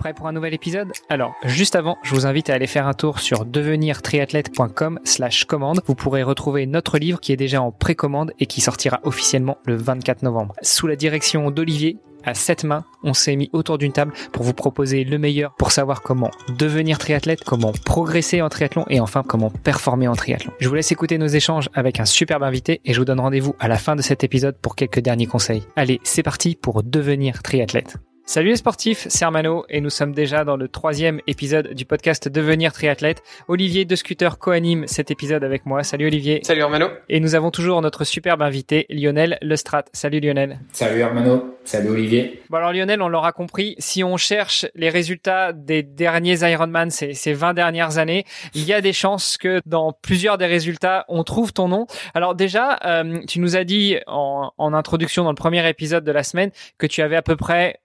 Prêt pour un nouvel épisode Alors, juste avant, je vous invite à aller faire un tour sur devenirtriathlète.com slash commande. Vous pourrez retrouver notre livre qui est déjà en précommande et qui sortira officiellement le 24 novembre. Sous la direction d'Olivier, à sept mains, on s'est mis autour d'une table pour vous proposer le meilleur pour savoir comment devenir triathlète, comment progresser en triathlon et enfin comment performer en triathlon. Je vous laisse écouter nos échanges avec un superbe invité et je vous donne rendez-vous à la fin de cet épisode pour quelques derniers conseils. Allez, c'est parti pour devenir triathlète. Salut les sportifs, c'est Armano et nous sommes déjà dans le troisième épisode du podcast Devenir triathlète. Olivier de Scooter co-anime cet épisode avec moi. Salut Olivier. Salut Armano. Et nous avons toujours notre superbe invité Lionel Lestrat. Salut Lionel. Salut Armano. Salut Olivier. Bon alors Lionel, on l'aura compris, si on cherche les résultats des derniers Ironman ces, ces 20 dernières années, il y a des chances que dans plusieurs des résultats, on trouve ton nom. Alors déjà, euh, tu nous as dit en, en introduction dans le premier épisode de la semaine que tu avais à peu près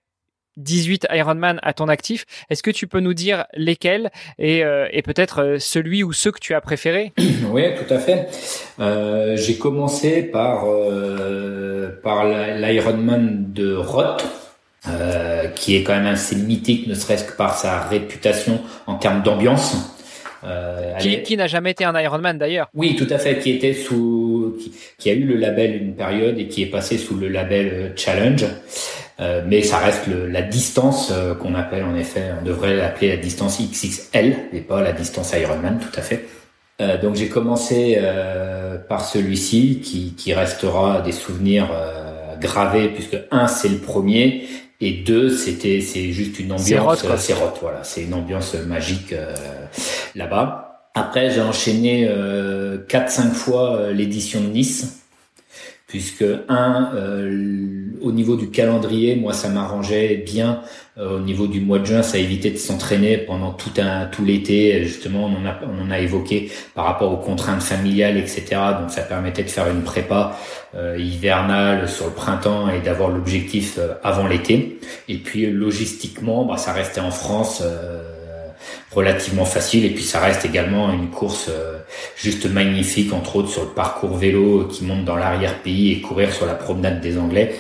18 Ironman à ton actif. Est-ce que tu peux nous dire lesquels et, euh, et peut-être euh, celui ou ceux que tu as préférés Oui, tout à fait. Euh, J'ai commencé par euh, par l'Ironman de Roth. Euh, qui est quand même assez mythique, ne serait-ce que par sa réputation en termes d'ambiance. Euh, qui, qui n'a jamais été un Ironman d'ailleurs Oui, tout à fait, qui était sous, qui, qui, a eu le label une période et qui est passé sous le label Challenge. Euh, mais ça reste le, la distance euh, qu'on appelle en effet, on devrait l'appeler la distance XXL et pas la distance Ironman tout à fait. Euh, donc j'ai commencé euh, par celui-ci qui, qui, restera des souvenirs gravés puisque un c'est le premier et deux c'était c'est juste une ambiance c'est voilà c'est une ambiance magique là-bas. Après j'ai enchaîné quatre cinq fois l'édition de Nice puisque un euh, au niveau du calendrier moi ça m'arrangeait bien. Euh, au niveau du mois de juin ça évitait de s'entraîner pendant tout un tout l'été. Justement on en a on en a évoqué par rapport aux contraintes familiales etc donc ça permettait de faire une prépa euh, hivernale sur le printemps et d'avoir l'objectif euh, avant l'été. Et puis logistiquement bah ça restait en France relativement facile et puis ça reste également une course euh, juste magnifique entre autres sur le parcours vélo qui monte dans l'arrière-pays et courir sur la promenade des Anglais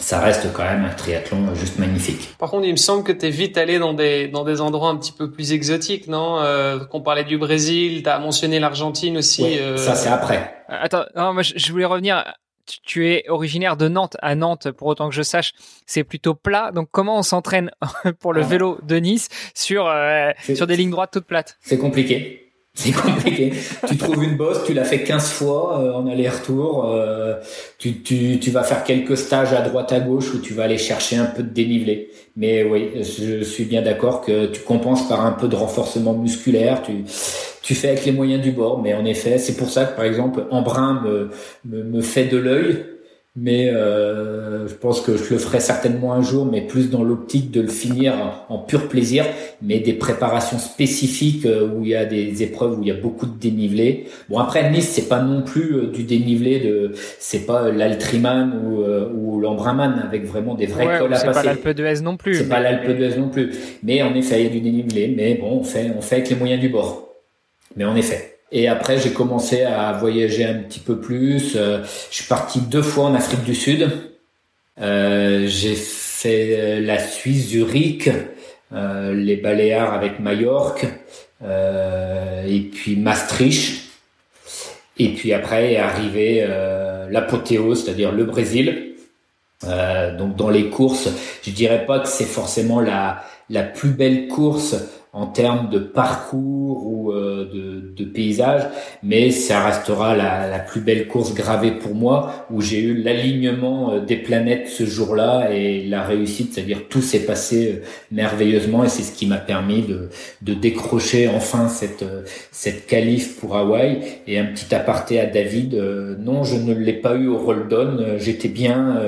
ça reste quand même un triathlon juste magnifique. Par contre, il me semble que tu es vite allé dans des dans des endroits un petit peu plus exotiques, non? Euh, Qu'on parlait du Brésil, tu as mentionné l'Argentine aussi. Ouais, euh... Ça c'est après. Attends, non, moi je voulais revenir tu es originaire de Nantes. À Nantes, pour autant que je sache, c'est plutôt plat. Donc, comment on s'entraîne pour le vélo de Nice sur euh, sur des lignes droites toutes plates? C'est compliqué. C'est compliqué. tu trouves une bosse, tu l'as fait 15 fois euh, en aller-retour. Euh, tu, tu, tu vas faire quelques stages à droite à gauche où tu vas aller chercher un peu de dénivelé. Mais oui, je suis bien d'accord que tu compenses par un peu de renforcement musculaire. Tu, tu fais avec les moyens du bord. Mais en effet, c'est pour ça que par exemple, Embrun me, me, me fait de l'œil mais euh, je pense que je le ferai certainement un jour, mais plus dans l'optique de le finir en, pur plaisir, mais des préparations spécifiques euh, où il y a des épreuves où il y a beaucoup de dénivelé. Bon après Nice c'est pas non plus euh, du dénivelé de, c'est pas l'Altriman ou, euh, ou l'Embraman avec vraiment des vrais ouais, cols à passer. C'est pas l'Alpe d'Huez non plus. C'est mais... pas l'Alpe d'Huez non plus, mais en effet il y a du dénivelé, mais bon on fait on fait avec les moyens du bord. Mais en effet. Et après, j'ai commencé à voyager un petit peu plus. Euh, je suis parti deux fois en Afrique du Sud. Euh, j'ai fait la Suisse, Zurich, euh, les Baléares avec Majorque, euh, et puis Maastricht. Et puis après est arrivé euh, l'apothéose, c'est-à-dire le Brésil. donc dans les courses, je dirais pas que c'est forcément la la plus belle course en termes de parcours ou euh, de, de, paysage, mais ça restera la, la, plus belle course gravée pour moi, où j'ai eu l'alignement euh, des planètes ce jour-là et la réussite, c'est-à-dire tout s'est passé euh, merveilleusement et c'est ce qui m'a permis de, de, décrocher enfin cette cette qualif pour Hawaï. Et un petit aparté à David, non, je ne l'ai pas eu au Roldon, j'étais bien,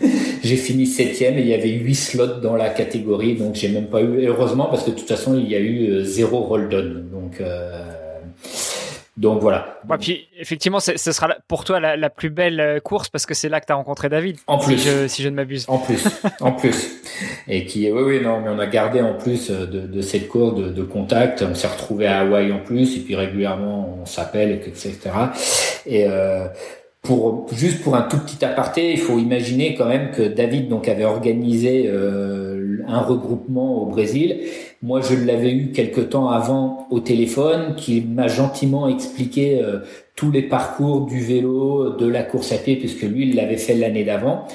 j'ai fini septième et il y avait huit slots dans la catégorie, donc j'ai même pas eu, heureusement parce que toute façon, il y a eu euh, zéro roll down. Donc, euh, donc voilà. Ouais, puis effectivement, ce sera pour toi la, la, plus belle euh, course parce que c'est là que tu as rencontré David. En plus, si je, si je ne m'abuse. En plus, en plus. Et qui, oui, oui, non, mais on a gardé en plus de, de cette course de, de, contact. On s'est retrouvé à Hawaï en plus, et puis régulièrement on s'appelle, etc. Et euh, pour juste pour un tout petit aparté, il faut imaginer quand même que David donc avait organisé euh, un regroupement au Brésil. Moi, je l'avais eu quelque temps avant au téléphone, qui m'a gentiment expliqué euh, tous les parcours du vélo, de la course à pied, puisque lui, il l'avait fait l'année d'avant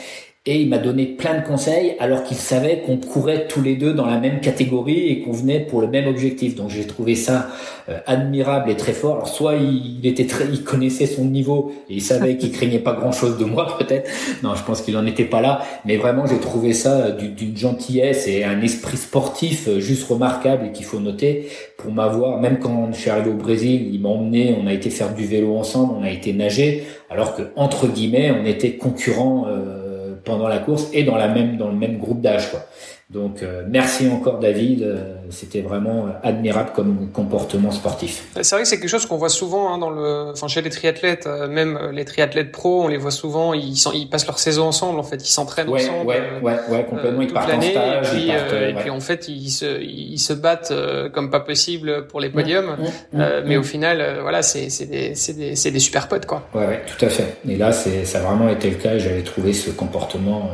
et il m'a donné plein de conseils alors qu'il savait qu'on courait tous les deux dans la même catégorie et qu'on venait pour le même objectif. Donc j'ai trouvé ça euh, admirable et très fort. Alors soit il, était très, il connaissait son niveau et il savait qu'il craignait pas grand chose de moi peut-être. Non, je pense qu'il en était pas là. Mais vraiment j'ai trouvé ça euh, d'une gentillesse et un esprit sportif euh, juste remarquable et qu'il faut noter pour m'avoir. Même quand je suis arrivé au Brésil, il m'a emmené, on a été faire du vélo ensemble, on a été nager, alors que entre guillemets on était concurrents. Euh, pendant la course et dans le même groupe d'âge. Donc euh, merci encore David, euh, c'était vraiment euh, admirable comme comportement sportif. C'est vrai que c'est quelque chose qu'on voit souvent hein, dans le, enfin chez les triathlètes, même les triathlètes pro, on les voit souvent, ils, ils passent leur saison ensemble en fait, ils s'entraînent ensemble. Ouais, ouais, ouais, complètement. ils partent l'année et puis, et puis en fait ils se, ils se battent comme pas possible pour les podiums, mmh, mmh, mmh, mais au final voilà c'est c'est des c'est des c'est des super potes quoi. Ouais, ouais, tout à fait. Et là c'est ça a vraiment été le cas. J'avais trouvé ce comportement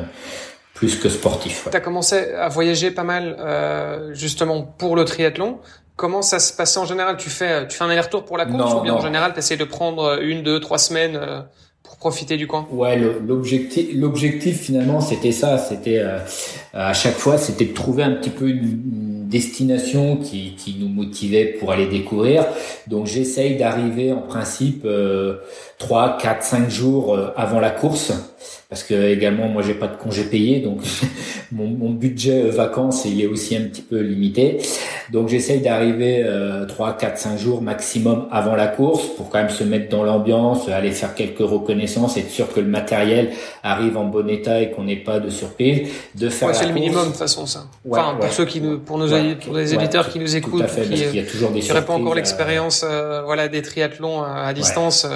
plus que sportif. Tu as commencé à voyager pas mal euh, justement pour le triathlon. Comment ça se passe en général? Tu fais tu fais un aller-retour pour la course ou bien en général tu essaies de prendre une, deux, trois semaines euh, pour profiter du coin? Ouais, l'objectif l'objectif finalement c'était ça, c'était euh, à chaque fois c'était de trouver un petit peu une, destination qui, qui nous motivait pour aller découvrir. Donc j'essaye d'arriver en principe euh, 3, 4, 5 jours euh, avant la course. Parce que également moi j'ai pas de congé payé donc mon, mon, budget euh, vacances il est aussi un petit peu limité. Donc j'essaye d'arriver euh, 3 4 5 jours maximum avant la course pour quand même se mettre dans l'ambiance aller faire quelques reconnaissances être sûr que le matériel arrive en bon état et qu'on n'ait pas de surprise. De faire ouais, c'est le minimum de toute façon ça. Enfin pour ceux qui nous pour nos pour les éditeurs qui nous écoutent fait, qui, il y a toujours des pas encore l'expérience euh, voilà des triathlons à distance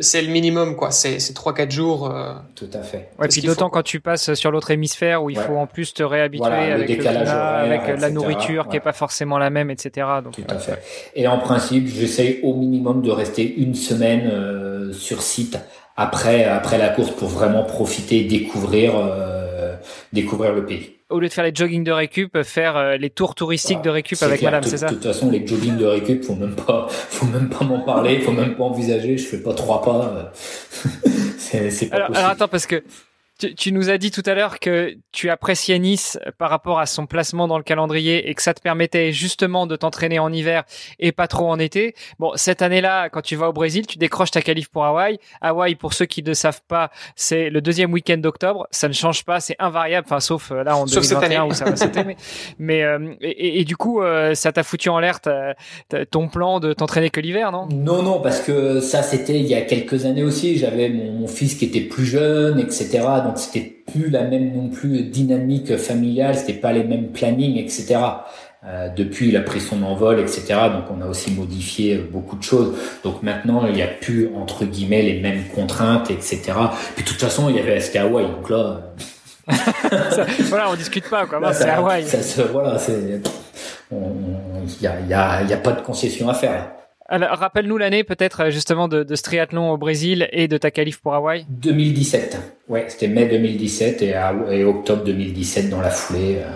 c'est le minimum quoi c'est c'est 3 4 jours tout à fait. Ouais, puis d'autant quand tu passes sur l'autre hémisphère où il faut en plus te réhabituer avec le climat, avec la nourriture qui est pas forcément la même, etc. Donc, Tout à fait. Et en principe, j'essaye au minimum de rester une semaine euh, sur site après après la course pour vraiment profiter, découvrir euh, découvrir le pays au lieu de faire les jogging de récup, faire euh, les tours touristiques de récup avec madame, c'est ça De toute façon, les jogging de récup, faut même pas, faut même pas m'en parler, faut même pas envisager. Je fais pas trois pas. c'est, c'est pas alors, possible. Alors attends, parce que tu, tu, nous as dit tout à l'heure que tu appréciais Nice par rapport à son placement dans le calendrier et que ça te permettait justement de t'entraîner en hiver et pas trop en été. Bon, cette année-là, quand tu vas au Brésil, tu décroches ta qualif pour Hawaï. Hawaï, pour ceux qui ne savent pas, c'est le deuxième week-end d'octobre. Ça ne change pas, c'est invariable. Enfin, sauf euh, là en sauf 2021 où ça va sauter. Mais, mais euh, et, et, du coup, euh, ça t'a foutu en l'air ton plan de t'entraîner que l'hiver, non? Non, non, parce que ça, c'était il y a quelques années aussi. J'avais mon, mon fils qui était plus jeune, etc donc c'était plus la même non plus dynamique familiale, c'était pas les mêmes plannings, etc. Euh, depuis, il a pris son envol, etc. Donc, on a aussi modifié beaucoup de choses. Donc maintenant, il n'y a plus entre guillemets les mêmes contraintes, etc. Puis de toute façon, il y avait c'était Hawaï, donc là. voilà, on discute pas quoi. C'est Hawaï. Ça, voilà, c'est. Il y a, y, a, y a pas de concession à faire. Alors, rappelle-nous l'année peut-être justement de, de, ce triathlon au Brésil et de ta qualif pour Hawaï. 2017. Ouais, c'était mai 2017 et, et, octobre 2017 dans la foulée euh,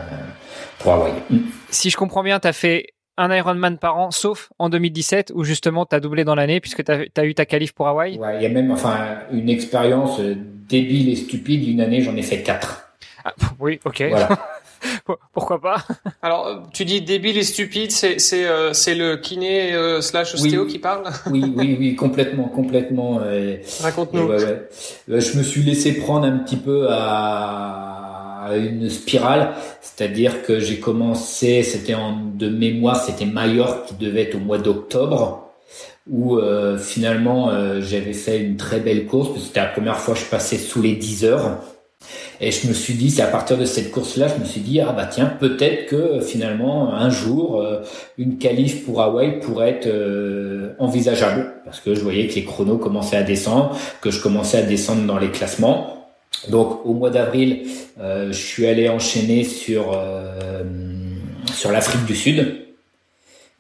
pour Hawaï. Mm. Si je comprends bien, tu as fait un Ironman par an, sauf en 2017 où justement tu as doublé dans l'année puisque tu as, eu ta qualif pour Hawaï. Ouais, il y a même enfin une expérience euh, débile et stupide. Une année, j'en ai fait quatre. Ah, oui, ok. Pourquoi pas? Alors, euh, tu dis débile et stupide, c'est c'est euh, c'est le kiné euh, slash ostéo qui parle? Oui, oui, oui, complètement, complètement. Raconte-nous. Ouais, ouais. Je me suis laissé prendre un petit peu à, à une spirale, c'est-à-dire que j'ai commencé, c'était en de mémoire, c'était Majorque qui devait être au mois d'octobre où euh, finalement euh, j'avais fait une très belle course, parce que c'était la première fois que je passais sous les 10 heures. Et je me suis dit, c'est à partir de cette course-là, je me suis dit, ah bah tiens, peut-être que finalement, un jour, euh, une qualif pour Hawaï pourrait être euh, envisageable. Parce que je voyais que les chronos commençaient à descendre, que je commençais à descendre dans les classements. Donc au mois d'avril, euh, je suis allé enchaîner sur, sur l'Afrique du Sud.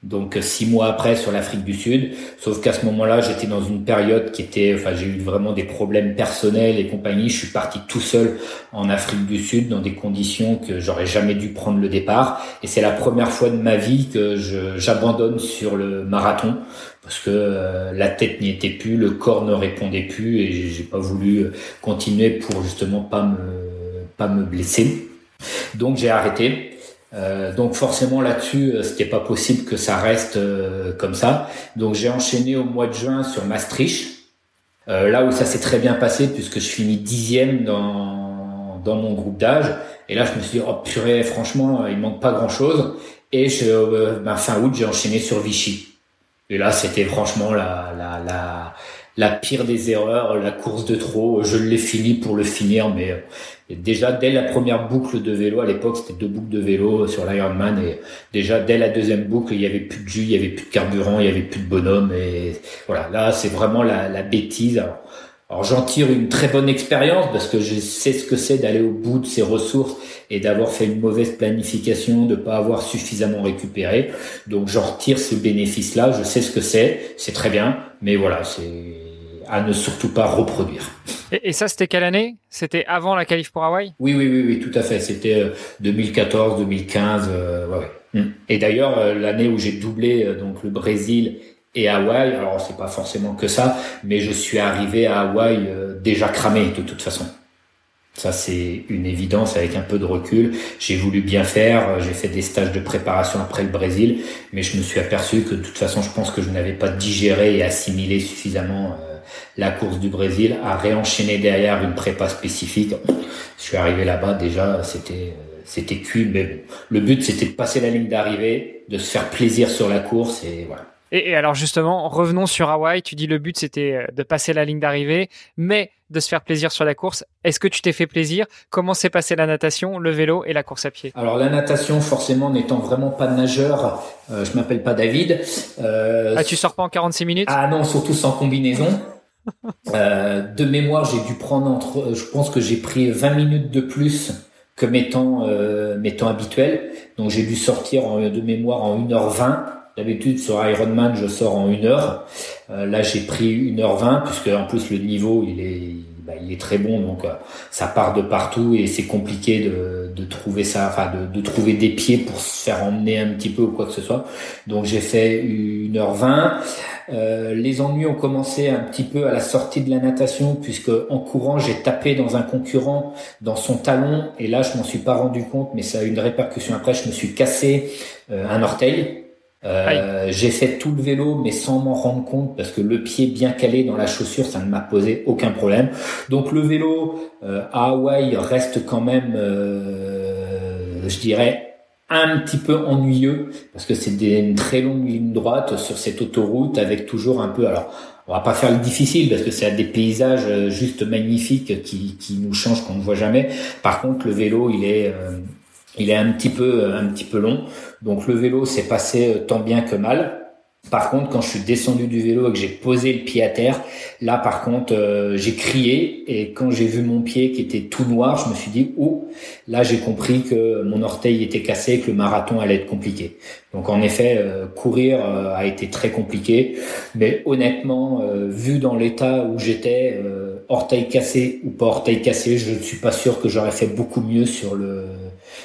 Donc six mois après sur l'Afrique du Sud. Sauf qu'à ce moment-là, j'étais dans une période qui était, enfin, j'ai eu vraiment des problèmes personnels et compagnie. Je suis parti tout seul en Afrique du Sud dans des conditions que j'aurais jamais dû prendre le départ. Et c'est la première fois de ma vie que j'abandonne sur le marathon parce que euh, la tête n'y était plus, le corps ne répondait plus et j'ai pas voulu euh, continuer pour justement pas me pas me blesser. Donc j'ai arrêté. Euh, donc forcément là-dessus, euh, c'était pas possible que ça reste euh, comme ça. Donc j'ai enchaîné au mois de juin sur Maastricht, là où ça s'est très bien passé puisque je finis dixième dans dans mon groupe d'âge. Et là je me suis dit oh purée, franchement, il manque pas grand-chose. Et je, ben, fin août, j'ai enchaîné sur Vichy. Et là, c'était franchement la, la, la, la pire des erreurs, la course de trop. Je l'ai fini pour le finir, mais euh, déjà dès la première boucle de vélo, à l'époque c'était deux boucles de vélo sur l'Ironman, et déjà dès la deuxième boucle, il y avait plus de jus, il y avait plus de carburant, il y avait plus de bonhomme, et voilà, là c'est vraiment la, la bêtise. J'en tire une très bonne expérience parce que je sais ce que c'est d'aller au bout de ses ressources et d'avoir fait une mauvaise planification, de pas avoir suffisamment récupéré. Donc j'en retire ce bénéfice-là. Je sais ce que c'est, c'est très bien, mais voilà, c'est à ne surtout pas reproduire. Et, ça, c'était quelle année? C'était avant la qualif pour Hawaï? Oui, oui, oui, oui, tout à fait. C'était 2014, 2015. Euh, ouais, ouais. Mm. Et d'ailleurs, euh, l'année où j'ai doublé euh, donc le Brésil et Hawaï, alors c'est pas forcément que ça, mais je suis arrivé à Hawaï déjà cramé de toute façon. Ça, c'est une évidence avec un peu de recul. J'ai voulu bien faire, j'ai fait des stages de préparation après le Brésil, mais je me suis aperçu que de toute façon, je pense que je n'avais pas digéré et assimilé suffisamment la course du Brésil, à réenchaîner derrière une prépa spécifique. Je suis arrivé là-bas déjà, c'était c'était cuit, mais le but c'était de passer la ligne d'arrivée, de se faire plaisir sur la course et voilà. Et, alors justement, revenons sur Hawaï. Tu dis le but c'était euh, de passer la ligne d'arrivée, mais de se faire plaisir sur la course. Est-ce que tu t'es fait plaisir? Comment s'est passé la natation, le vélo et la course à pied? Alors la natation, forcément, n'étant vraiment pas nageur, euh, je m'appelle pas David. Euh, ah, tu sors pas en 46 minutes? Ah non, surtout sans combinaison. Euh, de mémoire, j'ai dû prendre entre, je pense que j'ai pris 20 minutes de plus que mes temps, euh, mes temps habituels. Donc j'ai dû sortir en, de mémoire en 1h20. D'habitude sur Ironman, je sors en 1 heure. Euh, là, j'ai pris 1h20 puisque en plus le niveau, il est, bah, il est très bon, donc euh, ça part de partout et c'est compliqué de, de, trouver ça, enfin de, de, trouver des pieds pour se faire emmener un petit peu ou quoi que ce soit. Donc j'ai fait 1h20. Euh, les ennuis ont commencé un petit peu à la sortie de la natation puisque en courant j'ai tapé dans un concurrent dans son talon et là je m'en suis pas rendu compte mais ça a eu une répercussion après je me suis cassé euh, un orteil euh, j'ai fait tout le vélo mais sans m'en rendre compte parce que le pied bien calé dans la chaussure ça ne m'a posé aucun problème. Donc le vélo à Hawaï reste quand même je dirais un petit peu ennuyeux parce que c'est une très longue ligne droite sur cette autoroute avec toujours un peu alors on va pas faire le difficile parce que c'est des paysages euh, juste magnifiques qui, qui nous changent qu'on ne voit jamais. Par contre le vélo il est euh, il est un petit peu un petit peu long donc le vélo s'est passé euh, tant bien que mal. Par contre, quand je suis descendu du vélo et que j'ai posé le pied à terre, là par contre, euh, j'ai crié. Et quand j'ai vu mon pied qui était tout noir, je me suis dit oh, là j'ai compris que mon orteil était cassé, que le marathon allait être compliqué. Donc en effet, euh, courir a été très compliqué, mais honnêtement, vu dans l'état où j'étais, orteil cassé ou pas orteil cassé, je ne suis pas sûr que j'aurais fait beaucoup mieux sur le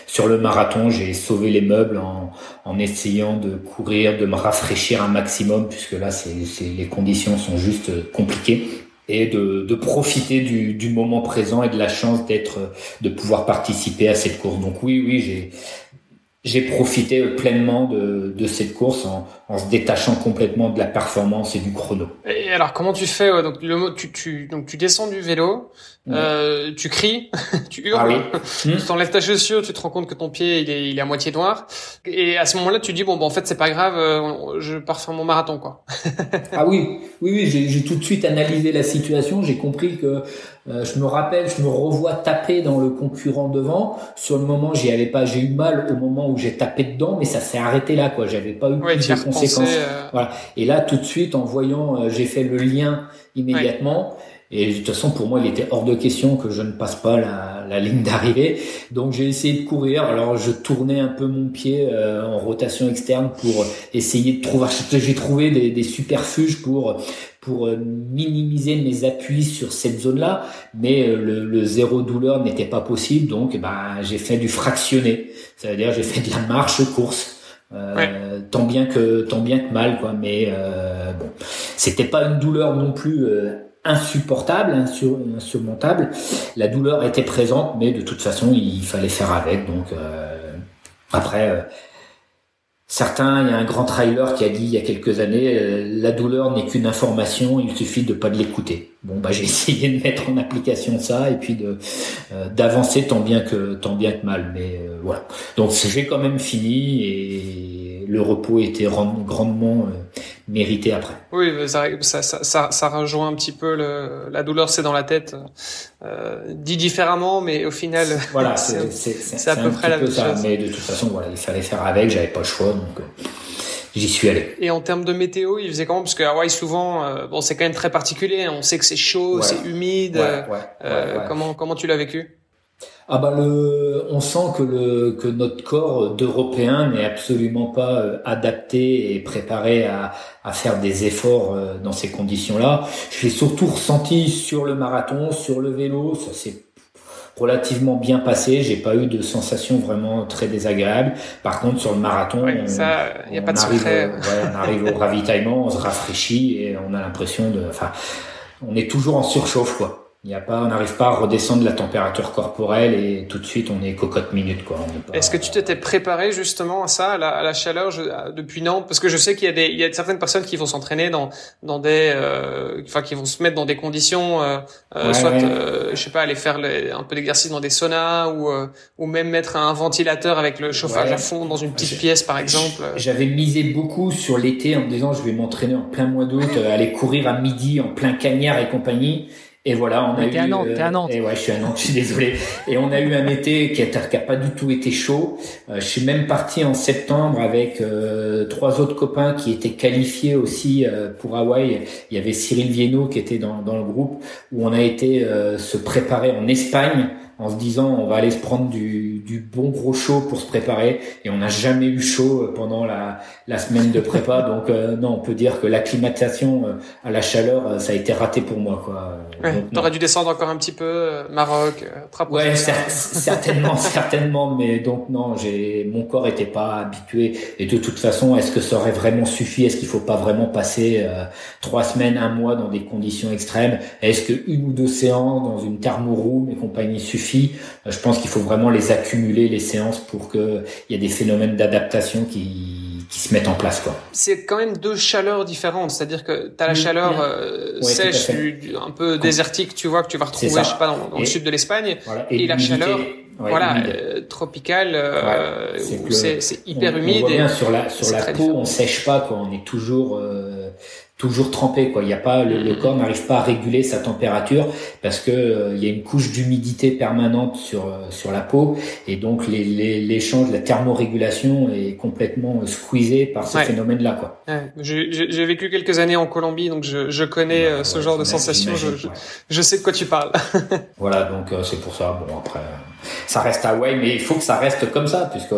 sur le marathon, j'ai sauvé les meubles en, en, essayant de courir, de me rafraîchir un maximum, puisque là, c'est, les conditions sont juste compliquées et de, de profiter du, du, moment présent et de la chance d'être, de pouvoir participer à cette course. Donc oui, oui, j'ai, j'ai profité pleinement de, de cette course en, en, se détachant complètement de la performance et du chrono. Et alors, comment tu fais Donc, le, tu, tu, donc, tu descends du vélo, euh, tu cries, tu hurles, ah tu t'enlèves ta chaussure, tu te rends compte que ton pied il est, il est à moitié noir, et à ce moment-là tu dis bon, bon en fait c'est pas grave, euh, je pars faire mon marathon quoi. ah oui, oui, oui, j'ai tout de suite analysé la situation, j'ai compris que euh, je me rappelle, je me revois taper dans le concurrent devant. Sur le moment, j'y allais pas, j'ai eu mal au moment où j'ai tapé dedans, mais ça s'est arrêté là quoi. J'avais pas eu de conséquences. Voilà. Et là tout de suite en voyant, j'ai fait le lien immédiatement. Et de toute façon, pour moi, il était hors de question que je ne passe pas la, la ligne d'arrivée. Donc j'ai essayé de courir. Alors je tournais un peu mon pied euh, en rotation externe pour essayer de trouver. J'ai trouvé des, des superfuges pour pour euh, minimiser mes appuis sur cette zone-là, mais euh, le, le, zéro douleur n'était pas possible. Donc ben j'ai fait du fractionné. Ça veut dire j'ai fait de la marche course. Euh, tant bien que tant bien que mal quoi mais euh, bon c'était pas une douleur non plus insupportable, insurmontable. La douleur était présente, mais de toute façon, il fallait faire avec. Donc euh, après, euh, certains, il y a un grand trailer qui a dit il y a quelques années, euh, la douleur n'est qu'une information, il suffit de pas l'écouter. Bon, bah j'ai essayé de mettre en application ça et puis de d'avancer tant bien que tant bien que mal. Mais voilà. Donc j'ai quand même fini et le repos était grandement mérité après. Oui, ça, ça, ça, ça, rejoint un petit peu le, la douleur, c'est dans la tête, euh, dit différemment, mais au final, voilà, c'est à peu près la même chose. Mais de toute façon, voilà, il fallait faire avec, j'avais pas le choix, donc euh, j'y suis allé. Et en termes de météo, il faisait comment? Parce que Hawaï, souvent, euh, bon, c'est quand même très particulier. Hein. on sait que c'est chaud, c'est humide. Euh, comment comment tu l'as vécu? Ah bah le, on sent que le que notre corps d'Européen n'est absolument pas euh, adapté et préparé à, à faire des efforts euh, dans ces conditions-là. Je l'ai surtout ressenti sur le marathon, sur le vélo, ça s'est relativement bien passé. J'ai pas eu de sensation vraiment très désagréable. Par contre, sur le marathon, ça, y a pas de arrive, on arrive au ravitaillement, on se rafraîchit et on a l'impression de, enfin, on est toujours en surchauffe quoi. Il y a pas, on n'arrive pas à redescendre la température corporelle et tout de suite on est cocotte minute quoi. Est-ce que tu t'étais préparé justement à ça, à la, à la chaleur depuis Nantes? Parce que je sais qu'il y a des, il y a certaines personnes qui vont s'entraîner dans dans des, euh, enfin qui vont se mettre dans des conditions, euh, euh soit, euh, je sais pas, aller faire un peu d'exercice dans des saunas ou euh, ou même mettre un ventilateur avec le chauffage à fond dans une petite pièce par exemple. J'avais misé beaucoup sur l'été en me disant je vais m'entraîner en plein mois d'août, aller courir à midi en plein cagnard et compagnie. Et voilà, on a eu. À Nantes, euh, à Nantes. Et ouais, je suis à Nantes, je suis désolé. Et on a eu un été qui a, qui a pas du tout été chaud. Euh, je suis même parti en septembre avec euh, trois autres copains qui étaient qualifiés aussi pour Hawaï. Il y avait Cyril Viennot qui était dans, dans le groupe où on a été se préparer en Espagne en se disant on va aller se prendre du, du bon gros chaud pour se préparer. Et on n'a jamais eu chaud pendant la, la semaine de prépa. Donc euh, non on peut dire que l'acclimatation euh, à la chaleur euh, ça a été raté pour moi quoi. Ouais, T'aurais dû descendre encore un petit peu Maroc, euh, Ouais certainement certainement mais donc non j'ai mon corps était pas habitué. Et de toute façon est-ce que ça aurait vraiment suffi? Est-ce qu'il faut pas vraiment passer trois semaines un mois dans des conditions extrêmes? Est-ce que une ou deux séances dans une thermoroom et compagnie suffit euh, je pense qu'il faut vraiment les accumuler, les séances, pour qu'il y ait des phénomènes d'adaptation qui, qui se mettent en place. quoi. C'est quand même deux chaleurs différentes, c'est-à-dire que tu as la chaleur euh, sèche, un peu désertique, tu vois, que tu vas retrouver, je sais pas, dans, le sud de l'Espagne, et, la chaleur voilà, euh, tropicale, c'est hyper humide. On voit bien sur la sur la peau, on sèche pas, quoi. On est toujours toujours trempé quoi. Il y a pas le, mm-hmm. corps n'arrive pas à réguler sa température parce que euh, il y a une couche d'humidité permanente sur euh, sur la peau. Et donc l'échange la thermorégulation est complètement euh, squeezé par ce phénomène là quoi. Ouais. j'ai vécu quelques années en Colombie donc je, je connais ce genre de sensation. Je, je, sais de quoi tu parles. Voilà donc c'est pour ça. Bon après ça reste Hawaï mais il faut que ça reste comme ça puisque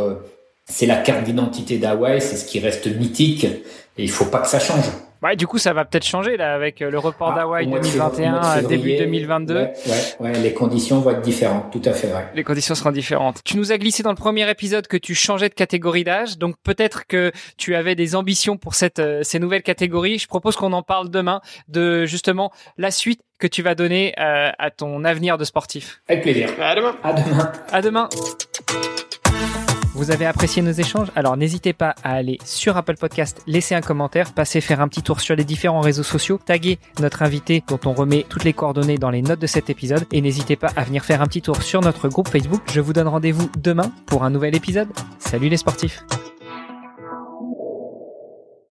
c'est la carte d'identité d'Hawaï c'est ce qui reste mythique et il faut pas que ça change Ouais, du coup, ça va peut-être changer là avec euh, le report ah, d'Hawaï 2021 début 2022. Ouais, ouais, les conditions vont être différentes, tout à fait. Ouais. Les conditions seront différentes. Tu nous as glissé dans le premier épisode que tu changeais de catégorie d'âge, donc peut-être que tu avais des ambitions pour cette euh, ces nouvelles catégories. Je propose qu'on en parle demain de justement la suite que tu vas donner euh, à ton avenir de sportif. Avec plaisir. À demain. À demain. À demain. Vous avez apprécié nos échanges? Alors n'hésitez pas à aller sur Apple Podcast, laisser un commentaire, passer faire un petit tour sur les différents réseaux sociaux, taguer notre invité dont on remet toutes les coordonnées dans les notes de cet épisode et n'hésitez pas à venir faire un petit tour sur notre groupe Facebook. Je vous donne rendez-vous demain pour un nouvel épisode. Salut les sportifs